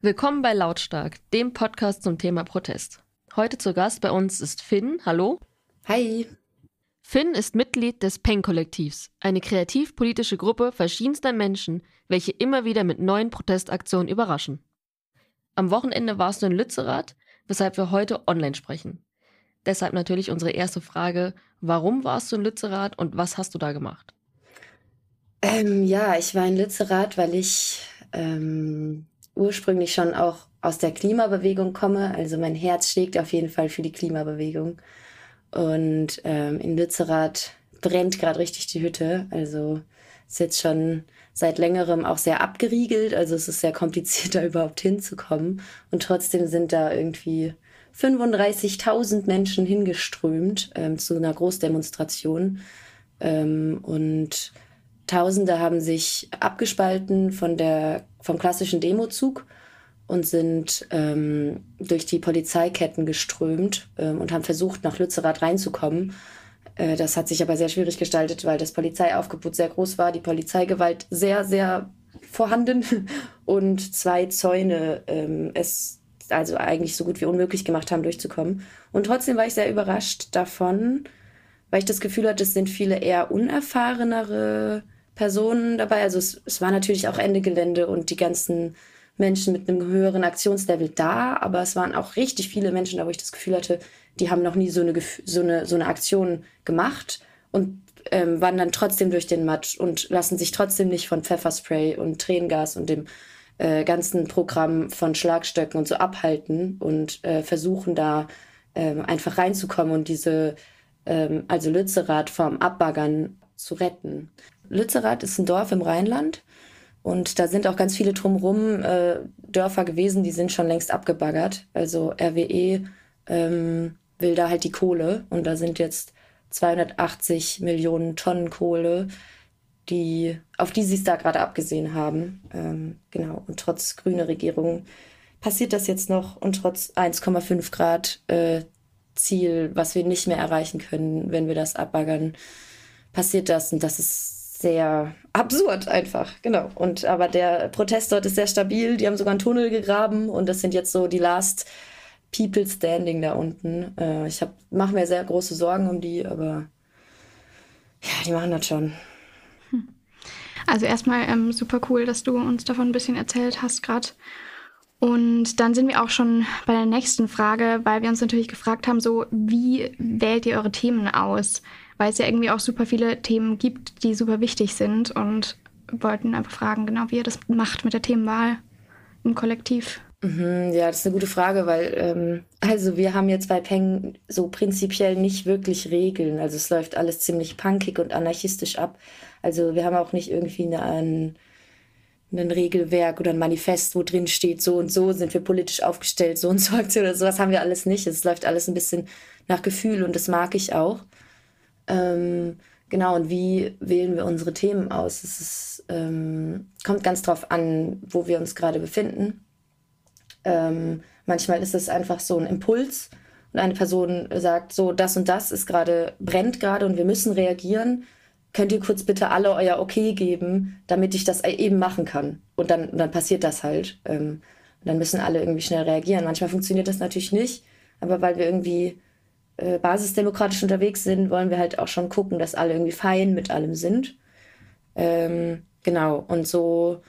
Willkommen bei Lautstark, dem Podcast zum Thema Protest. Heute zu Gast bei uns ist Finn. Hallo. Hi. Finn ist Mitglied des Peng-Kollektivs, eine kreativ-politische Gruppe verschiedenster Menschen, welche immer wieder mit neuen Protestaktionen überraschen. Am Wochenende warst du in Lützerath, weshalb wir heute online sprechen. Deshalb natürlich unsere erste Frage, warum warst du in Lützerath und was hast du da gemacht? Ähm, ja, ich war in Lützerath, weil ich ähm, ursprünglich schon auch aus der Klimabewegung komme. Also mein Herz schlägt auf jeden Fall für die Klimabewegung. Und ähm, in Lützerath brennt gerade richtig die Hütte. Also ist jetzt schon seit längerem auch sehr abgeriegelt. Also es ist sehr kompliziert, da überhaupt hinzukommen. Und trotzdem sind da irgendwie 35.000 Menschen hingeströmt ähm, zu einer Großdemonstration. Ähm, und Tausende haben sich abgespalten von der, vom klassischen Demozug und sind ähm, durch die Polizeiketten geströmt ähm, und haben versucht, nach Lützerath reinzukommen. Äh, das hat sich aber sehr schwierig gestaltet, weil das Polizeiaufgebot sehr groß war, die Polizeigewalt sehr, sehr vorhanden und zwei Zäune ähm, es also eigentlich so gut wie unmöglich gemacht haben, durchzukommen. Und trotzdem war ich sehr überrascht davon, weil ich das Gefühl hatte, es sind viele eher unerfahrenere Personen dabei. Also es, es war natürlich auch Ende Gelände und die ganzen Menschen mit einem höheren Aktionslevel da, aber es waren auch richtig viele Menschen da, wo ich das Gefühl hatte, die haben noch nie so eine, so eine, so eine Aktion gemacht und ähm, wandern trotzdem durch den Matsch und lassen sich trotzdem nicht von Pfefferspray und Tränengas und dem äh, ganzen Programm von Schlagstöcken und so abhalten und äh, versuchen da ähm, einfach reinzukommen und diese, ähm, also Lützerath vom Abbaggern zu retten. Lützerath ist ein Dorf im Rheinland und da sind auch ganz viele drumherum äh, Dörfer gewesen, die sind schon längst abgebaggert. Also RWE ähm, will da halt die Kohle und da sind jetzt 280 Millionen Tonnen Kohle, die, auf die sie es da gerade abgesehen haben. Ähm, genau. Und trotz grüner Regierung passiert das jetzt noch und trotz 1,5 Grad äh, Ziel, was wir nicht mehr erreichen können, wenn wir das abbaggern, passiert das und das ist sehr absurd einfach, genau. Und aber der Protest dort ist sehr stabil. Die haben sogar einen Tunnel gegraben und das sind jetzt so die Last People Standing da unten. Äh, ich mache mir sehr große Sorgen um die, aber ja, die machen das schon. Hm. Also erstmal ähm, super cool, dass du uns davon ein bisschen erzählt hast gerade. Und dann sind wir auch schon bei der nächsten Frage, weil wir uns natürlich gefragt haben, so wie wählt ihr eure Themen aus? Weil es ja irgendwie auch super viele Themen gibt, die super wichtig sind und wollten einfach fragen, genau wie ihr das macht mit der Themenwahl im Kollektiv. Mhm, ja, das ist eine gute Frage, weil ähm, also wir haben jetzt bei Peng so prinzipiell nicht wirklich Regeln. Also es läuft alles ziemlich punkig und anarchistisch ab. Also wir haben auch nicht irgendwie eine, ein, ein Regelwerk oder ein Manifest, wo drin steht, so und so sind wir politisch aufgestellt, so und so oder sowas haben wir alles nicht. Es läuft alles ein bisschen nach Gefühl und das mag ich auch. Ähm, genau, und wie wählen wir unsere Themen aus? Es ist, ähm, kommt ganz drauf an, wo wir uns gerade befinden. Ähm, manchmal ist es einfach so ein Impuls und eine Person sagt, so, das und das ist gerade, brennt gerade und wir müssen reagieren. Könnt ihr kurz bitte alle euer Okay geben, damit ich das eben machen kann? Und dann, dann passiert das halt. Ähm, und dann müssen alle irgendwie schnell reagieren. Manchmal funktioniert das natürlich nicht, aber weil wir irgendwie äh, basisdemokratisch unterwegs sind, wollen wir halt auch schon gucken, dass alle irgendwie fein mit allem sind. Ähm, genau, und so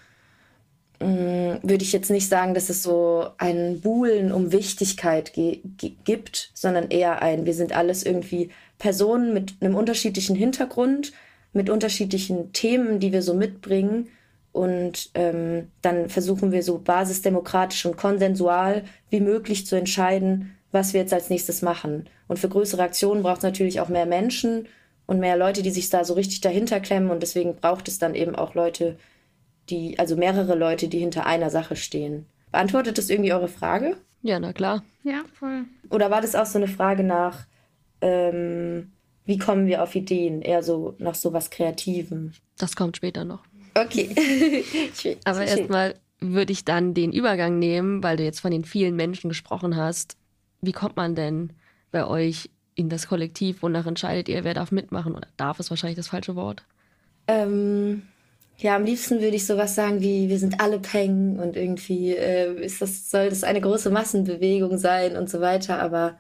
mm, würde ich jetzt nicht sagen, dass es so ein Buhlen um Wichtigkeit gibt, sondern eher ein, wir sind alles irgendwie Personen mit einem unterschiedlichen Hintergrund, mit unterschiedlichen Themen, die wir so mitbringen. Und ähm, dann versuchen wir so basisdemokratisch und konsensual wie möglich zu entscheiden, was wir jetzt als nächstes machen. Und für größere Aktionen braucht es natürlich auch mehr Menschen und mehr Leute, die sich da so richtig dahinter klemmen. Und deswegen braucht es dann eben auch Leute, die, also mehrere Leute, die hinter einer Sache stehen. Beantwortet das irgendwie eure Frage? Ja, na klar. Ja, voll. Oder war das auch so eine Frage nach, ähm, wie kommen wir auf Ideen? Eher so nach so was Kreativem. Das kommt später noch. Okay. Aber erstmal würde ich dann den Übergang nehmen, weil du jetzt von den vielen Menschen gesprochen hast, wie kommt man denn bei euch in das Kollektiv? Wonach entscheidet ihr, wer darf mitmachen? Oder darf ist wahrscheinlich das falsche Wort? Ähm, Ja, am liebsten würde ich sowas sagen wie, wir sind alle Peng und irgendwie äh, ist das, soll das eine große Massenbewegung sein und so weiter. Aber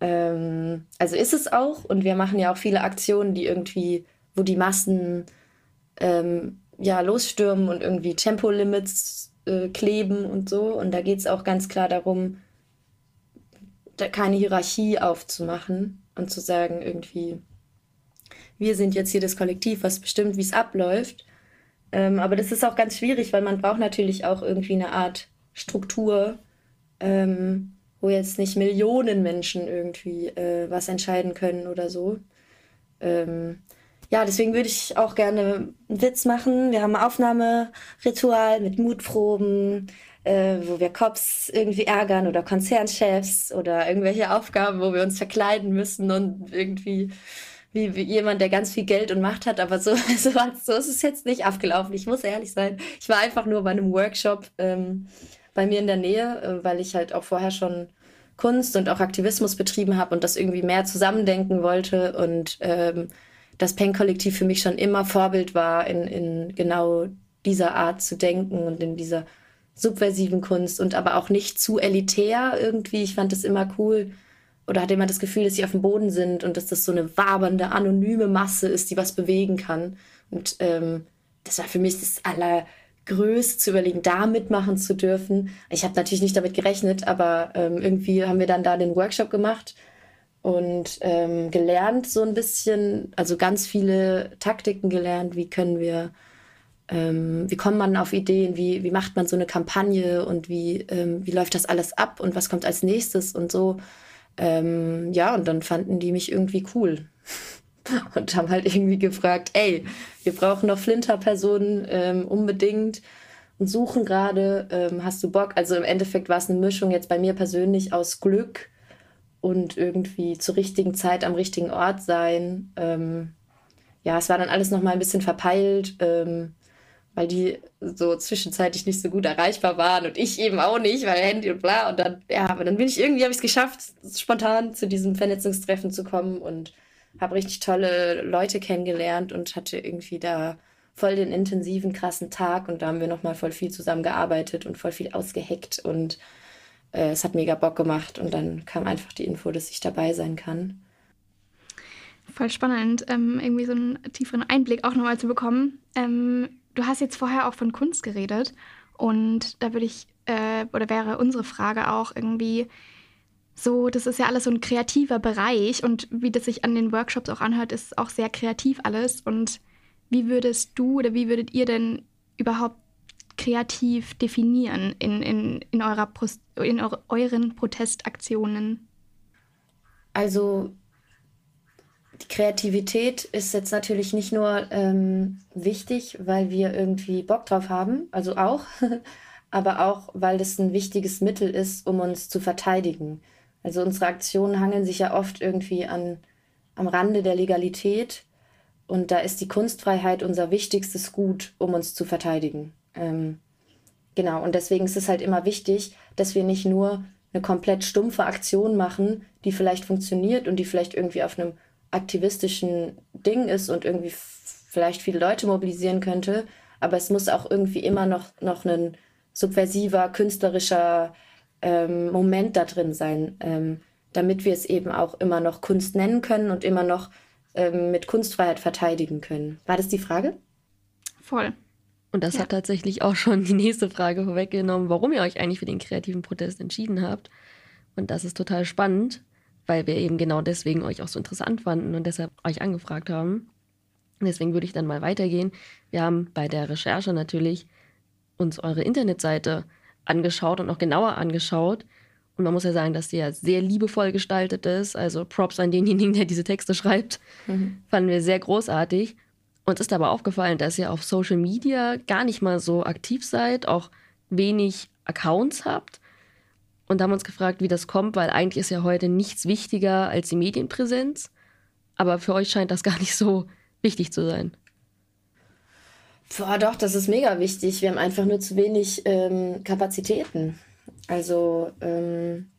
ähm, also ist es auch und wir machen ja auch viele Aktionen, die irgendwie, wo die Massen ähm, ja losstürmen und irgendwie Tempolimits äh, kleben und so. Und da geht es auch ganz klar darum, da keine Hierarchie aufzumachen und zu sagen, irgendwie, wir sind jetzt hier das Kollektiv, was bestimmt, wie es abläuft. Ähm, aber das ist auch ganz schwierig, weil man braucht natürlich auch irgendwie eine Art Struktur, ähm, wo jetzt nicht Millionen Menschen irgendwie äh, was entscheiden können oder so. Ähm, ja, deswegen würde ich auch gerne einen Witz machen. Wir haben ein Aufnahmeritual mit Mutproben, äh, wo wir Cops irgendwie ärgern oder Konzernchefs oder irgendwelche Aufgaben, wo wir uns verkleiden müssen und irgendwie wie, wie jemand, der ganz viel Geld und Macht hat, aber so, so, so ist es jetzt nicht abgelaufen. Ich muss ehrlich sein. Ich war einfach nur bei einem Workshop ähm, bei mir in der Nähe, äh, weil ich halt auch vorher schon Kunst und auch Aktivismus betrieben habe und das irgendwie mehr zusammendenken wollte und ähm, das Pen-Kollektiv für mich schon immer Vorbild war, in, in genau dieser Art zu denken und in dieser subversiven Kunst und aber auch nicht zu elitär irgendwie. Ich fand das immer cool oder hatte immer das Gefühl, dass sie auf dem Boden sind und dass das so eine wabernde, anonyme Masse ist, die was bewegen kann. Und ähm, das war für mich das Allergrößte zu überlegen, da mitmachen zu dürfen. Ich habe natürlich nicht damit gerechnet, aber ähm, irgendwie haben wir dann da den Workshop gemacht und ähm, gelernt so ein bisschen, also ganz viele Taktiken gelernt, wie können wir, ähm, wie kommt man auf Ideen, wie, wie macht man so eine Kampagne und wie, ähm, wie läuft das alles ab und was kommt als nächstes und so. Ähm, ja, und dann fanden die mich irgendwie cool und haben halt irgendwie gefragt, ey, wir brauchen noch Flinter-Personen ähm, unbedingt und suchen gerade, ähm, hast du Bock? Also im Endeffekt war es eine Mischung jetzt bei mir persönlich aus Glück und irgendwie zur richtigen Zeit am richtigen Ort sein. Ähm, ja, es war dann alles noch mal ein bisschen verpeilt, ähm, weil die so zwischenzeitlich nicht so gut erreichbar waren und ich eben auch nicht, weil Handy und bla. Und dann, ja, aber dann bin ich irgendwie, habe ich es geschafft, spontan zu diesem Vernetzungstreffen zu kommen und habe richtig tolle Leute kennengelernt und hatte irgendwie da voll den intensiven, krassen Tag und da haben wir noch mal voll viel zusammen gearbeitet und voll viel ausgeheckt und äh, es hat mega Bock gemacht und dann kam einfach die Info, dass ich dabei sein kann. Voll spannend, ähm, irgendwie so einen tieferen Einblick auch nochmal zu bekommen. Ähm, du hast jetzt vorher auch von Kunst geredet und da würde ich, äh, oder wäre unsere Frage auch irgendwie so, das ist ja alles so ein kreativer Bereich und wie das sich an den Workshops auch anhört, ist auch sehr kreativ alles. Und wie würdest du oder wie würdet ihr denn überhaupt kreativ definieren in, in, in, eurer in eure, euren Protestaktionen? Also die Kreativität ist jetzt natürlich nicht nur ähm, wichtig, weil wir irgendwie Bock drauf haben, also auch, aber auch, weil das ein wichtiges Mittel ist, um uns zu verteidigen. Also unsere Aktionen hangeln sich ja oft irgendwie an, am Rande der Legalität und da ist die Kunstfreiheit unser wichtigstes Gut, um uns zu verteidigen. Ähm, genau, und deswegen ist es halt immer wichtig, dass wir nicht nur eine komplett stumpfe Aktion machen, die vielleicht funktioniert und die vielleicht irgendwie auf einem aktivistischen Ding ist und irgendwie vielleicht viele Leute mobilisieren könnte, aber es muss auch irgendwie immer noch, noch ein subversiver, künstlerischer ähm, Moment da drin sein, ähm, damit wir es eben auch immer noch Kunst nennen können und immer noch ähm, mit Kunstfreiheit verteidigen können. War das die Frage? Voll. Und das ja. hat tatsächlich auch schon die nächste Frage vorweggenommen, warum ihr euch eigentlich für den kreativen Protest entschieden habt. Und das ist total spannend, weil wir eben genau deswegen euch auch so interessant fanden und deshalb euch angefragt haben. Deswegen würde ich dann mal weitergehen. Wir haben bei der Recherche natürlich uns eure Internetseite angeschaut und noch genauer angeschaut. Und man muss ja sagen, dass die ja sehr liebevoll gestaltet ist. Also Props an denjenigen, der diese Texte schreibt. Mhm. Fanden wir sehr großartig. Uns ist aber aufgefallen, dass ihr auf Social Media gar nicht mal so aktiv seid, auch wenig Accounts habt. Und haben uns gefragt, wie das kommt, weil eigentlich ist ja heute nichts wichtiger als die Medienpräsenz. Aber für euch scheint das gar nicht so wichtig zu sein. Boah, doch, das ist mega wichtig. Wir haben einfach nur zu wenig ähm, Kapazitäten. Also ähm,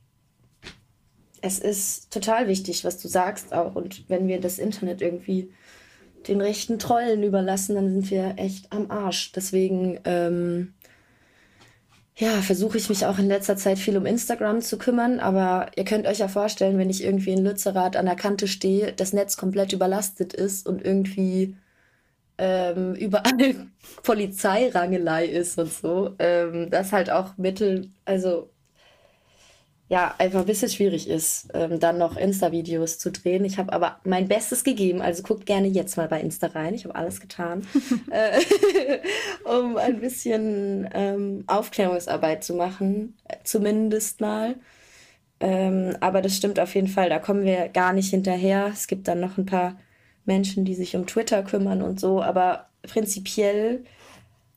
es ist total wichtig, was du sagst auch. Und wenn wir das Internet irgendwie den rechten Trollen überlassen, dann sind wir echt am Arsch. Deswegen ähm, ja, versuche ich mich auch in letzter Zeit viel um Instagram zu kümmern, aber ihr könnt euch ja vorstellen, wenn ich irgendwie in Lützerath an der Kante stehe, das Netz komplett überlastet ist und irgendwie ähm, überall Polizeirangelei ist und so, ähm, das halt auch Mittel, also ja, einfach ein bisschen schwierig ist, ähm, dann noch Insta-Videos zu drehen. Ich habe aber mein Bestes gegeben, also guckt gerne jetzt mal bei Insta rein. Ich habe alles getan, äh, um ein bisschen ähm, Aufklärungsarbeit zu machen, zumindest mal. Ähm, aber das stimmt auf jeden Fall, da kommen wir gar nicht hinterher. Es gibt dann noch ein paar Menschen, die sich um Twitter kümmern und so, aber prinzipiell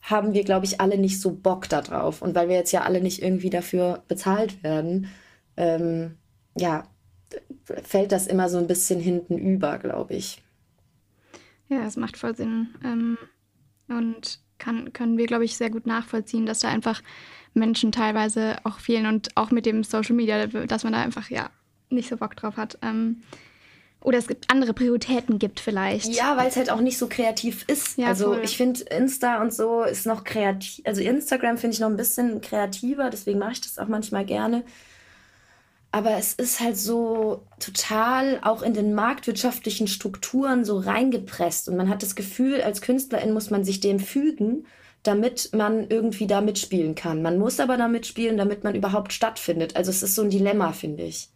haben wir, glaube ich, alle nicht so Bock darauf. Und weil wir jetzt ja alle nicht irgendwie dafür bezahlt werden, ähm, ja, fällt das immer so ein bisschen hinten über, glaube ich. Ja, das macht voll Sinn. Ähm, und kann, können wir, glaube ich, sehr gut nachvollziehen, dass da einfach Menschen teilweise auch fehlen und auch mit dem Social Media, dass man da einfach ja nicht so Bock drauf hat. Ähm, oder es gibt andere Prioritäten gibt vielleicht. Ja, weil es halt auch nicht so kreativ ist. Ja, also voll. ich finde Insta und so ist noch kreativ. Also Instagram finde ich noch ein bisschen kreativer, deswegen mache ich das auch manchmal gerne aber es ist halt so total auch in den marktwirtschaftlichen Strukturen so reingepresst und man hat das Gefühl, als Künstlerin muss man sich dem fügen, damit man irgendwie da mitspielen kann. Man muss aber da mitspielen, damit man überhaupt stattfindet. Also es ist so ein Dilemma, finde ich.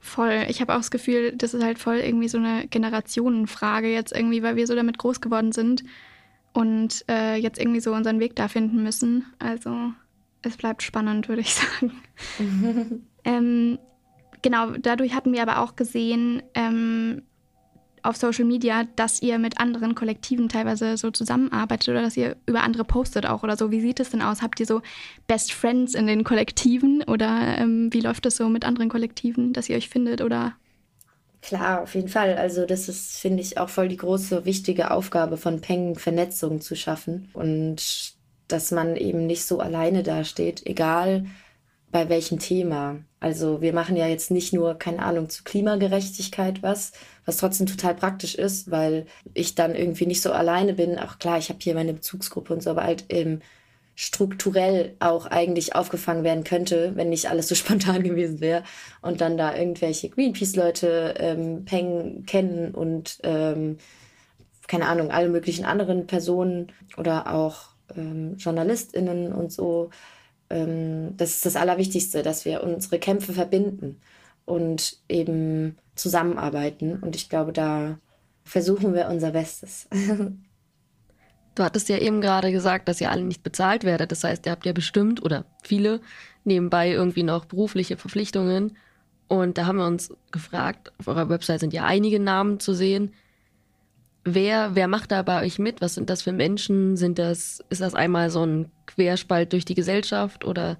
Voll. Ich habe auch das Gefühl, das ist halt voll irgendwie so eine Generationenfrage jetzt irgendwie, weil wir so damit groß geworden sind und äh, jetzt irgendwie so unseren Weg da finden müssen. Also es bleibt spannend, würde ich sagen. Ähm, genau, dadurch hatten wir aber auch gesehen ähm, auf Social Media, dass ihr mit anderen Kollektiven teilweise so zusammenarbeitet oder dass ihr über andere postet auch oder so. Wie sieht es denn aus? Habt ihr so Best Friends in den Kollektiven oder ähm, wie läuft es so mit anderen Kollektiven, dass ihr euch findet oder? Klar, auf jeden Fall. Also das ist, finde ich, auch voll die große, wichtige Aufgabe von Peng, Vernetzung zu schaffen und dass man eben nicht so alleine dasteht, egal bei welchem Thema. Also wir machen ja jetzt nicht nur, keine Ahnung, zu Klimagerechtigkeit was, was trotzdem total praktisch ist, weil ich dann irgendwie nicht so alleine bin. Auch klar, ich habe hier meine Bezugsgruppe und so, aber halt ähm, strukturell auch eigentlich aufgefangen werden könnte, wenn nicht alles so spontan gewesen wäre. Und dann da irgendwelche Greenpeace-Leute ähm, Peng kennen und ähm, keine Ahnung, alle möglichen anderen Personen oder auch ähm, JournalistInnen und so ähm, das ist das Allerwichtigste, dass wir unsere Kämpfe verbinden und eben zusammenarbeiten. Und ich glaube, da versuchen wir unser Bestes. Du hattest ja eben gerade gesagt, dass ihr alle nicht bezahlt werdet. Das heißt, ihr habt ja bestimmt oder viele nebenbei irgendwie noch berufliche Verpflichtungen. Und da haben wir uns gefragt, auf eurer Website sind ja einige Namen zu sehen. Wer, wer macht da bei euch mit? Was sind das für Menschen? Sind das, ist das einmal so ein Querspalt durch die Gesellschaft oder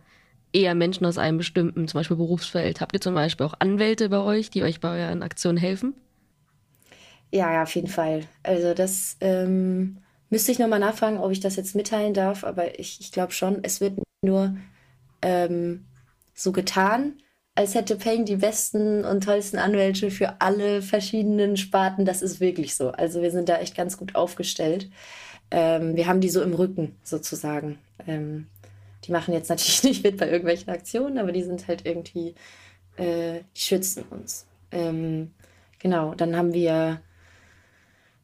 eher Menschen aus einem bestimmten, zum Beispiel Berufsfeld? Habt ihr zum Beispiel auch Anwälte bei euch, die euch bei euren Aktionen helfen? Ja, ja, auf jeden Fall. Also das ähm, müsste ich nochmal nachfragen, ob ich das jetzt mitteilen darf, aber ich, ich glaube schon, es wird nur ähm, so getan, als hätte Payne die besten und tollsten Anwälte für alle verschiedenen Sparten. Das ist wirklich so. Also wir sind da echt ganz gut aufgestellt. Ähm, wir haben die so im Rücken sozusagen. Ähm, die machen jetzt natürlich nicht mit bei irgendwelchen Aktionen, aber die sind halt irgendwie, äh, die schützen uns. Ähm, genau, dann haben wir,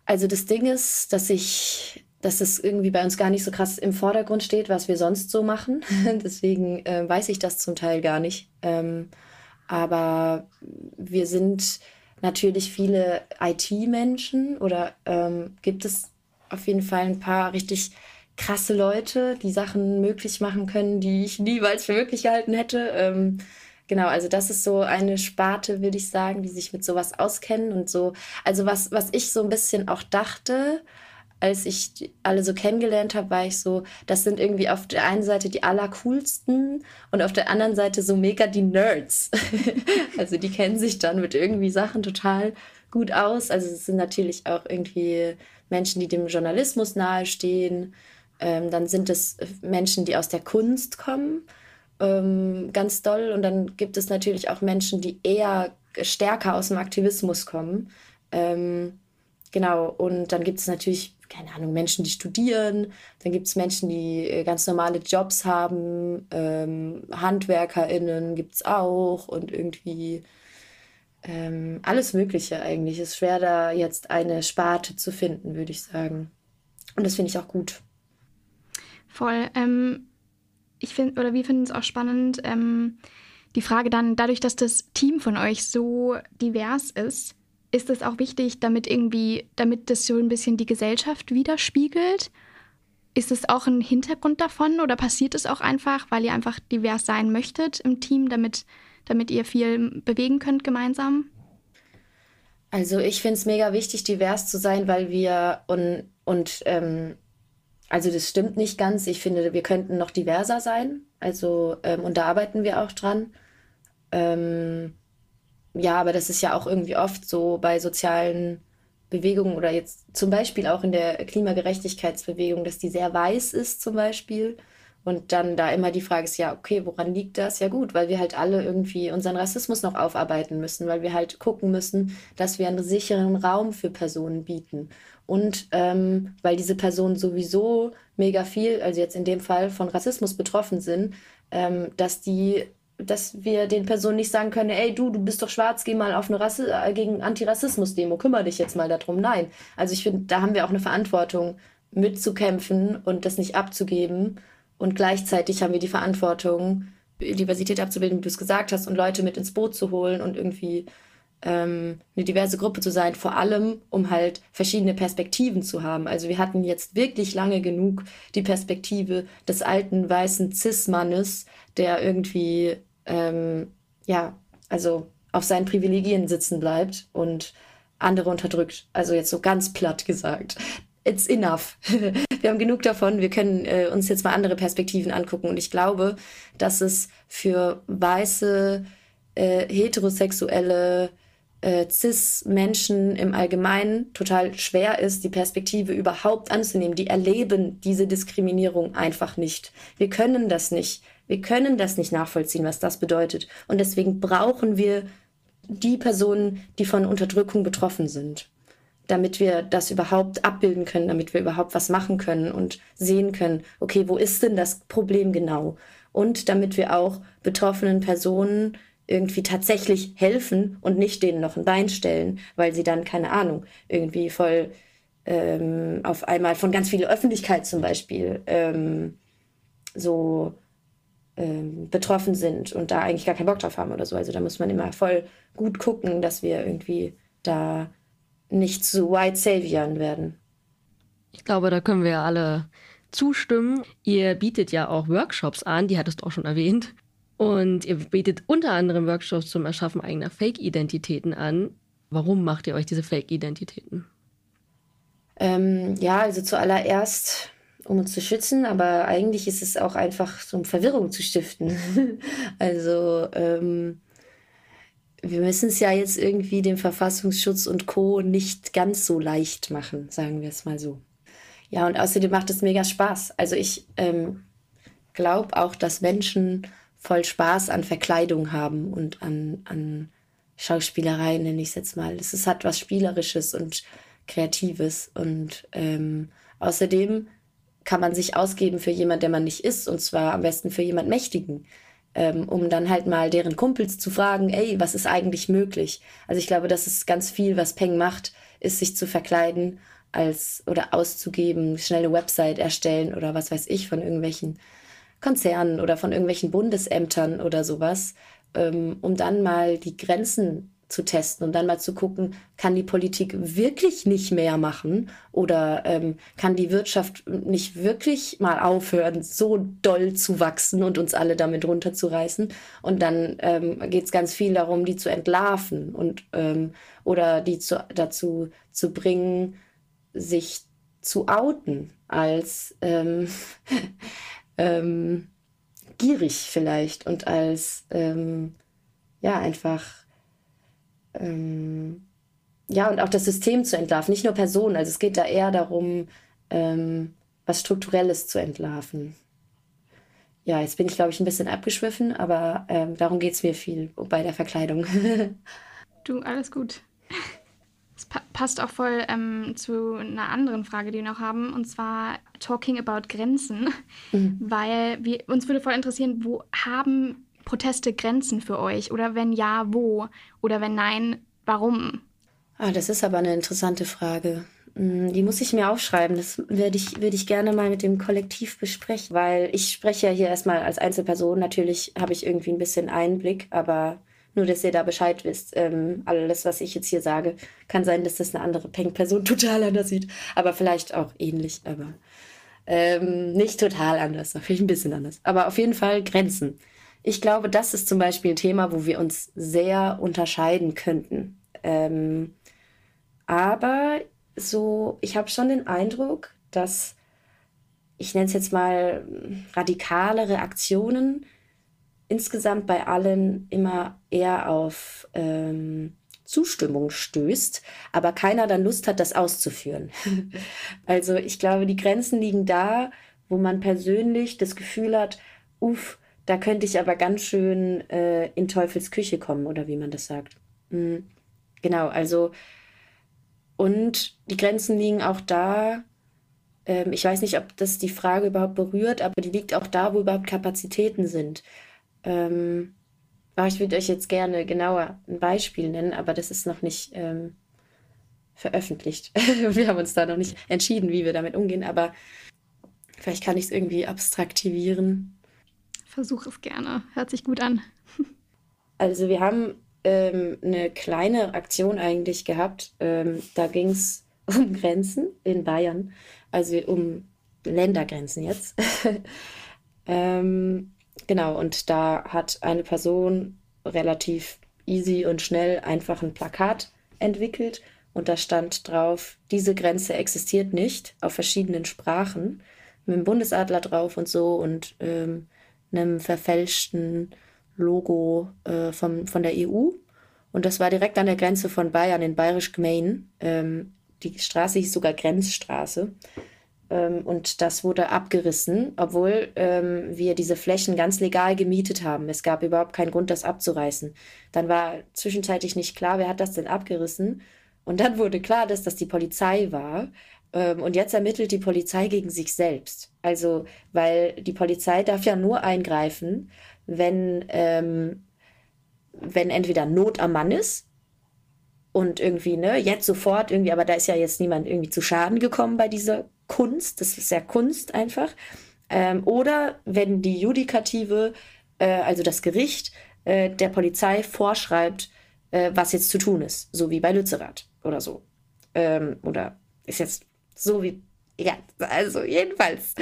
also das Ding ist, dass ich, dass es irgendwie bei uns gar nicht so krass im Vordergrund steht, was wir sonst so machen. Deswegen äh, weiß ich das zum Teil gar nicht. Ähm, aber wir sind natürlich viele IT-Menschen oder ähm, gibt es auf jeden Fall ein paar richtig krasse Leute, die Sachen möglich machen können, die ich niemals für möglich gehalten hätte. Ähm, genau, also das ist so eine Sparte, würde ich sagen, die sich mit sowas auskennen und so. Also was, was ich so ein bisschen auch dachte, als ich alle so kennengelernt habe, war ich so, das sind irgendwie auf der einen Seite die allercoolsten und auf der anderen Seite so mega die Nerds. also die kennen sich dann mit irgendwie Sachen total gut aus. Also es sind natürlich auch irgendwie Menschen, die dem Journalismus nahestehen. Ähm, dann sind es Menschen, die aus der Kunst kommen, ähm, ganz doll. Und dann gibt es natürlich auch Menschen, die eher stärker aus dem Aktivismus kommen. Ähm, genau. Und dann gibt es natürlich, keine Ahnung, Menschen, die studieren. Dann gibt es Menschen, die äh, ganz normale Jobs haben. Ähm, HandwerkerInnen gibt es auch. Und irgendwie ähm, alles Mögliche eigentlich. Es ist schwer, da jetzt eine Sparte zu finden, würde ich sagen. Und das finde ich auch gut. Voll. Ähm, ich finde, oder wir finden es auch spannend, ähm, die Frage dann, dadurch, dass das Team von euch so divers ist, ist es auch wichtig, damit irgendwie, damit das so ein bisschen die Gesellschaft widerspiegelt? Ist es auch ein Hintergrund davon oder passiert es auch einfach, weil ihr einfach divers sein möchtet im Team, damit, damit ihr viel bewegen könnt gemeinsam? Also ich finde es mega wichtig, divers zu sein, weil wir und, und ähm, also das stimmt nicht ganz. Ich finde, wir könnten noch diverser sein. Also ähm, und da arbeiten wir auch dran. Ähm, ja, aber das ist ja auch irgendwie oft so bei sozialen Bewegungen oder jetzt zum Beispiel auch in der Klimagerechtigkeitsbewegung, dass die sehr weiß ist zum Beispiel. Und dann da immer die Frage ist, ja, okay, woran liegt das? Ja gut, weil wir halt alle irgendwie unseren Rassismus noch aufarbeiten müssen, weil wir halt gucken müssen, dass wir einen sicheren Raum für Personen bieten. Und ähm, weil diese Personen sowieso mega viel, also jetzt in dem Fall von Rassismus betroffen sind, ähm, dass die dass wir den Personen nicht sagen können, ey du, du bist doch schwarz, geh mal auf eine Rasse äh, gegen Antirassismus-Demo, kümmere dich jetzt mal darum. Nein. Also ich finde, da haben wir auch eine Verantwortung mitzukämpfen und das nicht abzugeben. Und gleichzeitig haben wir die Verantwortung, Diversität abzubilden, wie du es gesagt hast, und Leute mit ins Boot zu holen und irgendwie ähm, eine diverse Gruppe zu sein, vor allem um halt verschiedene Perspektiven zu haben. Also wir hatten jetzt wirklich lange genug die Perspektive des alten weißen Cis-Mannes, der irgendwie, ähm, ja, also auf seinen Privilegien sitzen bleibt und andere unterdrückt. Also jetzt so ganz platt gesagt. It's enough. wir haben genug davon. Wir können äh, uns jetzt mal andere Perspektiven angucken. Und ich glaube, dass es für weiße, äh, heterosexuelle äh, CIS-Menschen im Allgemeinen total schwer ist, die Perspektive überhaupt anzunehmen. Die erleben diese Diskriminierung einfach nicht. Wir können das nicht. Wir können das nicht nachvollziehen, was das bedeutet. Und deswegen brauchen wir die Personen, die von Unterdrückung betroffen sind, damit wir das überhaupt abbilden können, damit wir überhaupt was machen können und sehen können, okay, wo ist denn das Problem genau? Und damit wir auch betroffenen Personen irgendwie tatsächlich helfen und nicht denen noch ein Bein stellen, weil sie dann, keine Ahnung, irgendwie voll ähm, auf einmal von ganz viel Öffentlichkeit zum Beispiel ähm, so ähm, betroffen sind und da eigentlich gar keinen Bock drauf haben oder so. Also da muss man immer voll gut gucken, dass wir irgendwie da nicht zu White Saviors werden. Ich glaube, da können wir alle zustimmen. Ihr bietet ja auch Workshops an, die hattest du auch schon erwähnt. Und ihr bietet unter anderem Workshops zum Erschaffen eigener Fake-Identitäten an. Warum macht ihr euch diese Fake-Identitäten? Ähm, ja, also zuallererst, um uns zu schützen, aber eigentlich ist es auch einfach, um Verwirrung zu stiften. also ähm, wir müssen es ja jetzt irgendwie dem Verfassungsschutz und Co. nicht ganz so leicht machen, sagen wir es mal so. Ja, und außerdem macht es mega Spaß. Also ich ähm, glaube auch, dass Menschen voll Spaß an Verkleidung haben und an, an Schauspielerei, nenne ich es jetzt mal. Es ist, hat was Spielerisches und Kreatives. Und ähm, außerdem kann man sich ausgeben für jemand, der man nicht ist, und zwar am besten für jemand Mächtigen, ähm, um dann halt mal deren Kumpels zu fragen, ey, was ist eigentlich möglich? Also ich glaube, das ist ganz viel, was Peng macht, ist sich zu verkleiden als oder auszugeben, schnelle Website erstellen oder was weiß ich von irgendwelchen Konzernen oder von irgendwelchen Bundesämtern oder sowas, ähm, um dann mal die Grenzen zu testen und dann mal zu gucken, kann die Politik wirklich nicht mehr machen oder ähm, kann die Wirtschaft nicht wirklich mal aufhören, so doll zu wachsen und uns alle damit runterzureißen. Und dann ähm, geht es ganz viel darum, die zu entlarven und ähm, oder die zu, dazu zu bringen, sich zu outen als ähm, ähm, gierig vielleicht und als ähm, ja einfach ähm, ja und auch das System zu entlarven, nicht nur Personen. Also es geht da eher darum, ähm, was Strukturelles zu entlarven. Ja, jetzt bin ich, glaube ich, ein bisschen abgeschwiffen, aber ähm, darum geht es mir viel bei der Verkleidung. du, alles gut. Passt auch voll ähm, zu einer anderen Frage, die wir noch haben, und zwar Talking about Grenzen, mhm. weil wir, uns würde voll interessieren, wo haben Proteste Grenzen für euch? Oder wenn ja, wo? Oder wenn nein, warum? Ah, das ist aber eine interessante Frage. Mm, die muss ich mir aufschreiben. Das würde ich, würde ich gerne mal mit dem Kollektiv besprechen, weil ich spreche ja hier erstmal als Einzelperson. Natürlich habe ich irgendwie ein bisschen Einblick, aber nur, dass ihr da Bescheid wisst. Ähm, alles, was ich jetzt hier sage, kann sein, dass das eine andere Peng-Person total anders sieht, aber vielleicht auch ähnlich, aber ähm, nicht total anders, vielleicht ein bisschen anders. Aber auf jeden Fall Grenzen. Ich glaube, das ist zum Beispiel ein Thema, wo wir uns sehr unterscheiden könnten. Ähm, aber so, ich habe schon den Eindruck, dass ich nenne es jetzt mal radikalere Aktionen insgesamt bei allen immer eher auf ähm, Zustimmung stößt, aber keiner dann Lust hat, das auszuführen. also ich glaube, die Grenzen liegen da, wo man persönlich das Gefühl hat, uff, da könnte ich aber ganz schön äh, in Teufels Küche kommen oder wie man das sagt. Mhm. Genau, also und die Grenzen liegen auch da, ähm, ich weiß nicht, ob das die Frage überhaupt berührt, aber die liegt auch da, wo überhaupt Kapazitäten sind. Ähm, aber ich würde euch jetzt gerne genauer ein Beispiel nennen, aber das ist noch nicht ähm, veröffentlicht. wir haben uns da noch nicht entschieden, wie wir damit umgehen, aber vielleicht kann ich es irgendwie abstraktivieren. Versuch es gerne. Hört sich gut an. also wir haben ähm, eine kleine Aktion eigentlich gehabt. Ähm, da ging es um Grenzen in Bayern, also um Ländergrenzen jetzt. ähm, genau, und da hat eine Person relativ easy und schnell einfach ein Plakat entwickelt und da stand drauf, diese Grenze existiert nicht auf verschiedenen Sprachen, mit dem Bundesadler drauf und so und ähm, einem verfälschten Logo äh, vom, von der EU. Und das war direkt an der Grenze von Bayern in Bayerisch Gmein. Ähm, die Straße hieß sogar Grenzstraße. Ähm, und das wurde abgerissen, obwohl ähm, wir diese Flächen ganz legal gemietet haben. Es gab überhaupt keinen Grund, das abzureißen. Dann war zwischenzeitlich nicht klar, wer hat das denn abgerissen. Und dann wurde klar, dass das die Polizei war. Ähm, und jetzt ermittelt die Polizei gegen sich selbst. Also, weil die Polizei darf ja nur eingreifen, wenn, ähm, wenn entweder Not am Mann ist und irgendwie, ne, jetzt sofort irgendwie, aber da ist ja jetzt niemand irgendwie zu Schaden gekommen bei dieser Kunst, das ist ja Kunst einfach. Ähm, oder wenn die Judikative, äh, also das Gericht, äh, der Polizei vorschreibt, äh, was jetzt zu tun ist, so wie bei Lützerath oder so. Ähm, oder ist jetzt so wie, ja, also jedenfalls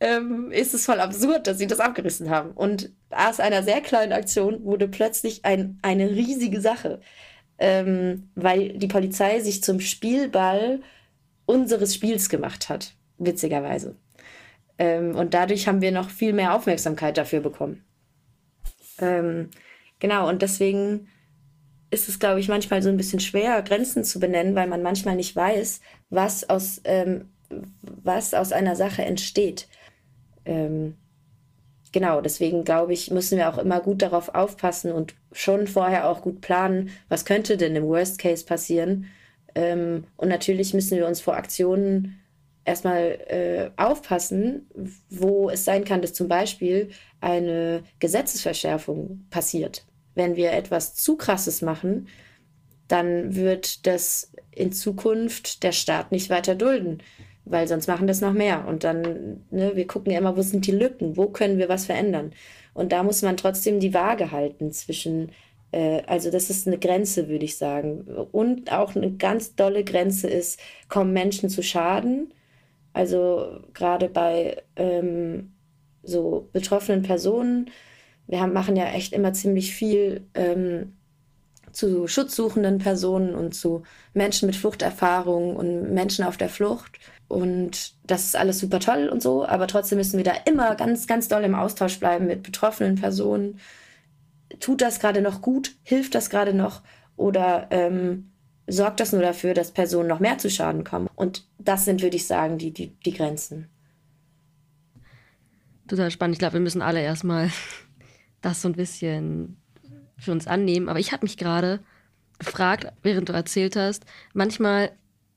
ähm, ist es voll absurd, dass sie das abgerissen haben. Und aus einer sehr kleinen Aktion wurde plötzlich ein, eine riesige Sache, ähm, weil die Polizei sich zum Spielball unseres Spiels gemacht hat, witzigerweise. Ähm, und dadurch haben wir noch viel mehr Aufmerksamkeit dafür bekommen. Ähm, genau, und deswegen ist es, glaube ich, manchmal so ein bisschen schwer, Grenzen zu benennen, weil man manchmal nicht weiß, was aus, ähm, was aus einer Sache entsteht. Ähm, genau, deswegen glaube ich, müssen wir auch immer gut darauf aufpassen und schon vorher auch gut planen, was könnte denn im Worst Case passieren. Ähm, und natürlich müssen wir uns vor Aktionen erstmal äh, aufpassen, wo es sein kann, dass zum Beispiel eine Gesetzesverschärfung passiert. Wenn wir etwas zu krasses machen, dann wird das in Zukunft der Staat nicht weiter dulden weil sonst machen das noch mehr. Und dann, ne, wir gucken ja immer, wo sind die Lücken, wo können wir was verändern. Und da muss man trotzdem die Waage halten zwischen, also das ist eine Grenze, würde ich sagen. Und auch eine ganz dolle Grenze ist, kommen Menschen zu Schaden. Also gerade bei ähm, so betroffenen Personen, wir haben, machen ja echt immer ziemlich viel ähm, zu schutzsuchenden Personen und zu Menschen mit Fluchterfahrung und Menschen auf der Flucht. Und das ist alles super toll und so, aber trotzdem müssen wir da immer ganz, ganz doll im Austausch bleiben mit betroffenen Personen. Tut das gerade noch gut? Hilft das gerade noch? Oder ähm, sorgt das nur dafür, dass Personen noch mehr zu Schaden kommen? Und das sind, würde ich sagen, die, die, die Grenzen. Total spannend. Ich glaube, wir müssen alle erstmal das so ein bisschen für uns annehmen. Aber ich habe mich gerade gefragt, während du erzählt hast. Manchmal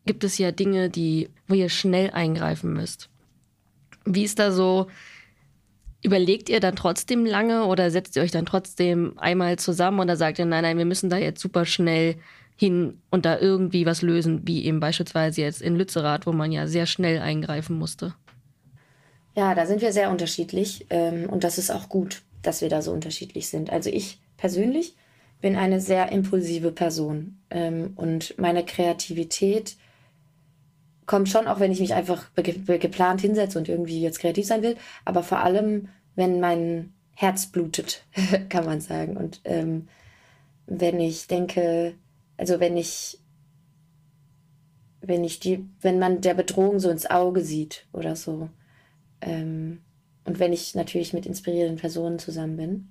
gibt es ja Dinge, die, wo ihr schnell eingreifen müsst. Wie ist da so, überlegt ihr dann trotzdem lange oder setzt ihr euch dann trotzdem einmal zusammen oder sagt ihr, nein, nein, wir müssen da jetzt super schnell hin und da irgendwie was lösen, wie eben beispielsweise jetzt in Lützerath, wo man ja sehr schnell eingreifen musste? Ja, da sind wir sehr unterschiedlich ähm, und das ist auch gut, dass wir da so unterschiedlich sind. Also ich persönlich bin eine sehr impulsive Person ähm, und meine Kreativität kommt schon, auch wenn ich mich einfach geplant hinsetze und irgendwie jetzt kreativ sein will, aber vor allem, wenn mein Herz blutet, kann man sagen. Und ähm, wenn ich denke, also wenn ich, wenn ich die, wenn man der Bedrohung so ins Auge sieht oder so, ähm, und wenn ich natürlich mit inspirierenden Personen zusammen bin.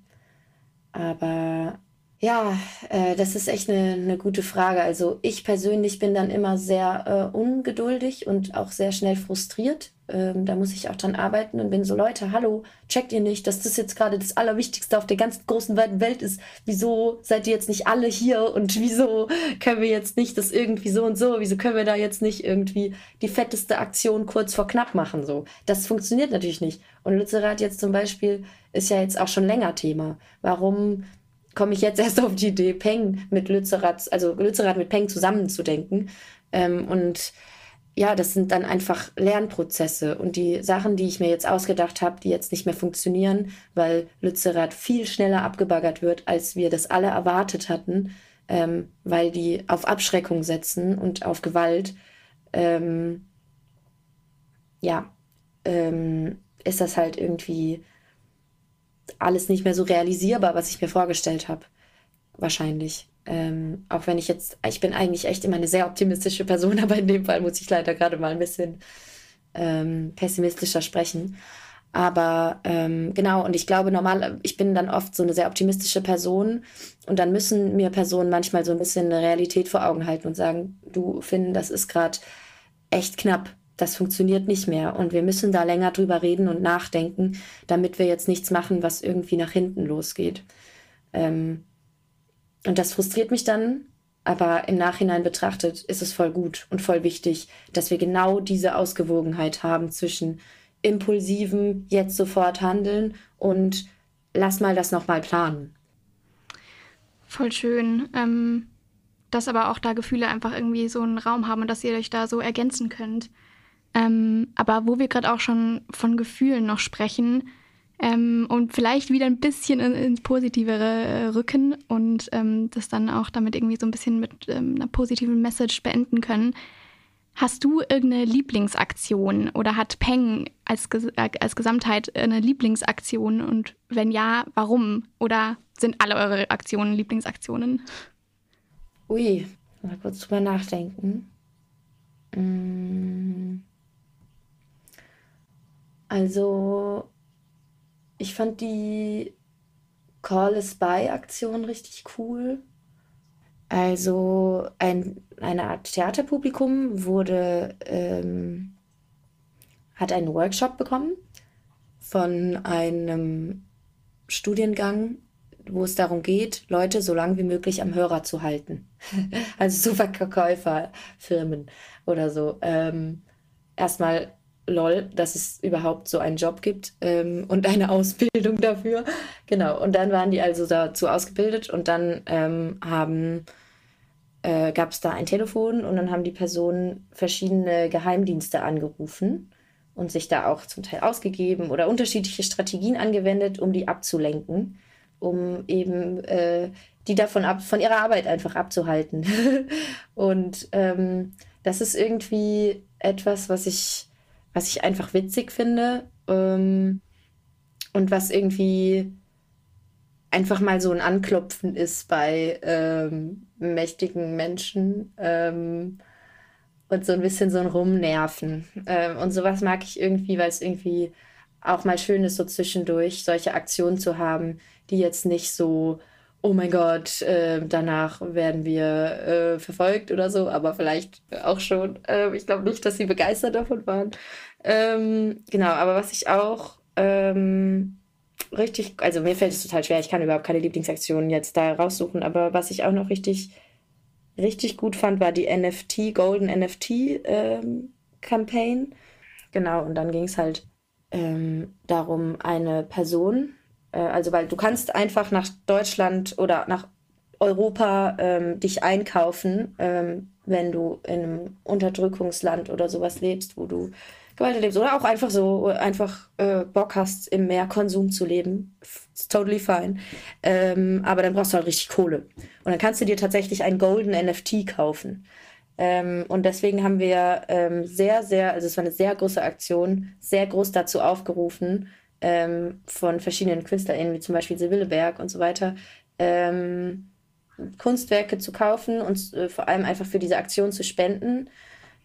Aber ja, äh, das ist echt eine, eine gute Frage. Also ich persönlich bin dann immer sehr äh, ungeduldig und auch sehr schnell frustriert. Ähm, da muss ich auch dran arbeiten und bin so, Leute, hallo, checkt ihr nicht, dass das jetzt gerade das Allerwichtigste auf der ganzen großen weiten Welt ist? Wieso seid ihr jetzt nicht alle hier und wieso können wir jetzt nicht das irgendwie so und so? Wieso können wir da jetzt nicht irgendwie die fetteste Aktion kurz vor knapp machen? So, das funktioniert natürlich nicht. Und Lützerath jetzt zum Beispiel ist ja jetzt auch schon länger Thema. Warum komme ich jetzt erst auf die Idee, Peng mit Lützerath, also Lützerath mit Peng zusammenzudenken. Ähm, und ja, das sind dann einfach Lernprozesse und die Sachen, die ich mir jetzt ausgedacht habe, die jetzt nicht mehr funktionieren, weil Lützerath viel schneller abgebaggert wird, als wir das alle erwartet hatten, ähm, weil die auf Abschreckung setzen und auf Gewalt. Ähm, ja, ähm, ist das halt irgendwie alles nicht mehr so realisierbar, was ich mir vorgestellt habe. Wahrscheinlich. Ähm, auch wenn ich jetzt, ich bin eigentlich echt immer eine sehr optimistische Person, aber in dem Fall muss ich leider gerade mal ein bisschen ähm, pessimistischer sprechen. Aber ähm, genau, und ich glaube, normal, ich bin dann oft so eine sehr optimistische Person und dann müssen mir Personen manchmal so ein bisschen eine Realität vor Augen halten und sagen, du Finn, das ist gerade echt knapp das funktioniert nicht mehr. Und wir müssen da länger drüber reden und nachdenken, damit wir jetzt nichts machen, was irgendwie nach hinten losgeht. Ähm, und das frustriert mich dann, aber im Nachhinein betrachtet ist es voll gut und voll wichtig, dass wir genau diese Ausgewogenheit haben zwischen impulsivem jetzt sofort handeln und lass mal das nochmal planen. Voll schön. Ähm, dass aber auch da Gefühle einfach irgendwie so einen Raum haben und dass ihr euch da so ergänzen könnt. Ähm, aber wo wir gerade auch schon von Gefühlen noch sprechen ähm, und vielleicht wieder ein bisschen in, ins Positivere äh, rücken und ähm, das dann auch damit irgendwie so ein bisschen mit ähm, einer positiven Message beenden können. Hast du irgendeine Lieblingsaktion oder hat Peng als, äh, als Gesamtheit eine Lieblingsaktion und wenn ja, warum? Oder sind alle eure Aktionen Lieblingsaktionen? Ui, mal kurz drüber nachdenken. Mmh. Also, ich fand die Call a Spy Aktion richtig cool. Also, ein, eine Art Theaterpublikum wurde, ähm, hat einen Workshop bekommen von einem Studiengang, wo es darum geht, Leute so lange wie möglich am Hörer zu halten. also so oder so. Ähm, erstmal lol, dass es überhaupt so einen Job gibt ähm, und eine Ausbildung dafür. Genau, und dann waren die also dazu ausgebildet und dann ähm, haben äh, gab es da ein Telefon und dann haben die Personen verschiedene Geheimdienste angerufen und sich da auch zum Teil ausgegeben oder unterschiedliche Strategien angewendet, um die abzulenken, um eben äh, die davon ab, von ihrer Arbeit einfach abzuhalten. und ähm, das ist irgendwie etwas, was ich was ich einfach witzig finde ähm, und was irgendwie einfach mal so ein Anklopfen ist bei ähm, mächtigen Menschen ähm, und so ein bisschen so ein Rumnerven. Ähm, und sowas mag ich irgendwie, weil es irgendwie auch mal schön ist, so zwischendurch solche Aktionen zu haben, die jetzt nicht so oh mein Gott, äh, danach werden wir äh, verfolgt oder so, aber vielleicht auch schon. Äh, ich glaube nicht, dass sie begeistert davon waren. Ähm, genau, aber was ich auch ähm, richtig, also mir fällt es total schwer, ich kann überhaupt keine Lieblingsaktionen jetzt da raussuchen, aber was ich auch noch richtig richtig gut fand, war die NFT, Golden NFT ähm, Campaign. Genau, und dann ging es halt ähm, darum, eine Person, also weil du kannst einfach nach Deutschland oder nach Europa ähm, dich einkaufen, ähm, wenn du in einem Unterdrückungsland oder sowas lebst, wo du Gewalt erlebst oder auch einfach so einfach äh, Bock hast, im Mehrkonsum zu leben. It's totally fine. Ähm, aber dann brauchst du halt richtig Kohle. Und dann kannst du dir tatsächlich einen Golden NFT kaufen. Ähm, und deswegen haben wir ähm, sehr, sehr, also es war eine sehr große Aktion, sehr groß dazu aufgerufen, ähm, von verschiedenen KünstlerInnen, wie zum Beispiel Sibylle Berg und so weiter, ähm, Kunstwerke zu kaufen und äh, vor allem einfach für diese Aktion zu spenden,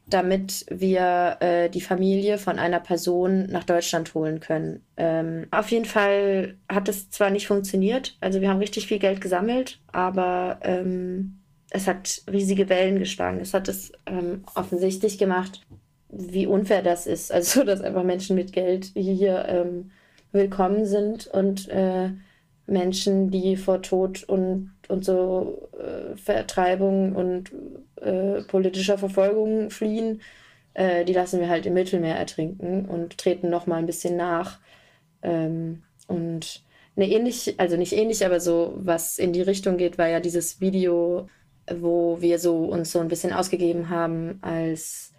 damit wir äh, die Familie von einer Person nach Deutschland holen können. Ähm, auf jeden Fall hat es zwar nicht funktioniert, also wir haben richtig viel Geld gesammelt, aber ähm, es hat riesige Wellen geschlagen. Es hat es ähm, offensichtlich gemacht, wie unfair das ist. Also, dass einfach Menschen mit Geld hier ähm, willkommen sind und äh, Menschen, die vor Tod und, und so äh, Vertreibung und äh, politischer Verfolgung fliehen, äh, die lassen wir halt im Mittelmeer ertrinken und treten noch mal ein bisschen nach. Ähm, und eine ähnlich, also nicht ähnlich, aber so was in die Richtung geht, war ja dieses Video, wo wir so uns so ein bisschen ausgegeben haben als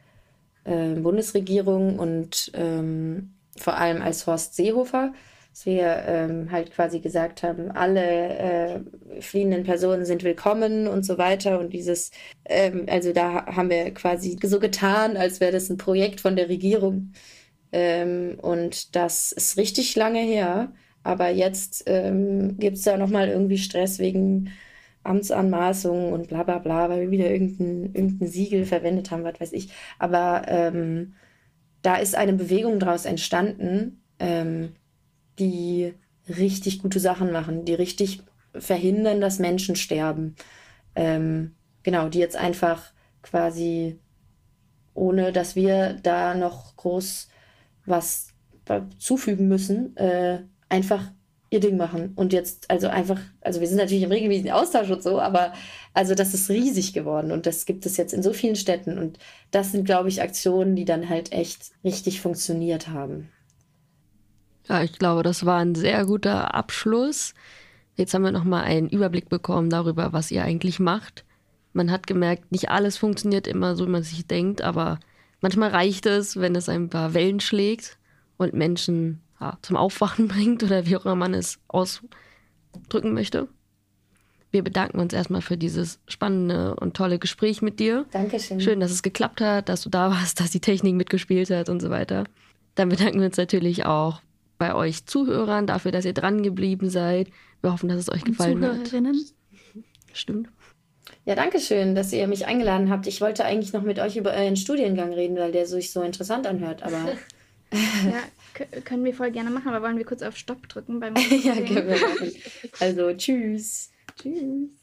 äh, Bundesregierung und ähm, vor allem als Horst Seehofer dass wir ähm, halt quasi gesagt haben, alle äh, fliehenden Personen sind willkommen und so weiter. Und dieses, ähm, also da haben wir quasi so getan, als wäre das ein Projekt von der Regierung. Ähm, und das ist richtig lange her. Aber jetzt ähm, gibt es da nochmal irgendwie Stress wegen Amtsanmaßungen und bla bla bla, weil wir wieder irgendein, irgendein Siegel verwendet haben, was weiß ich. Aber ähm, da ist eine Bewegung daraus entstanden, ähm, die richtig gute Sachen machen, die richtig verhindern, dass Menschen sterben. Ähm, genau, die jetzt einfach quasi, ohne dass wir da noch groß was zufügen müssen, äh, einfach ihr Ding machen. Und jetzt, also einfach, also wir sind natürlich im regelmäßigen Austausch und so, aber also das ist riesig geworden und das gibt es jetzt in so vielen Städten. Und das sind, glaube ich, Aktionen, die dann halt echt richtig funktioniert haben. Ja, ich glaube, das war ein sehr guter Abschluss. Jetzt haben wir nochmal einen Überblick bekommen darüber, was ihr eigentlich macht. Man hat gemerkt, nicht alles funktioniert immer so, wie man sich denkt, aber manchmal reicht es, wenn es ein paar Wellen schlägt und Menschen ja, zum Aufwachen bringt oder wie auch immer man es ausdrücken möchte. Wir bedanken uns erstmal für dieses spannende und tolle Gespräch mit dir. Dankeschön. Schön, dass es geklappt hat, dass du da warst, dass die Technik mitgespielt hat und so weiter. Dann bedanken wir uns natürlich auch bei euch Zuhörern dafür, dass ihr dran geblieben seid. Wir hoffen, dass es euch gefallen hat. Stimmt. Ja, danke schön, dass ihr mich eingeladen habt. Ich wollte eigentlich noch mit euch über euren Studiengang reden, weil der sich so interessant anhört, aber. ja, können wir voll gerne machen, aber wollen wir kurz auf Stopp drücken beim Ja, können wir machen. Also, tschüss. Tschüss.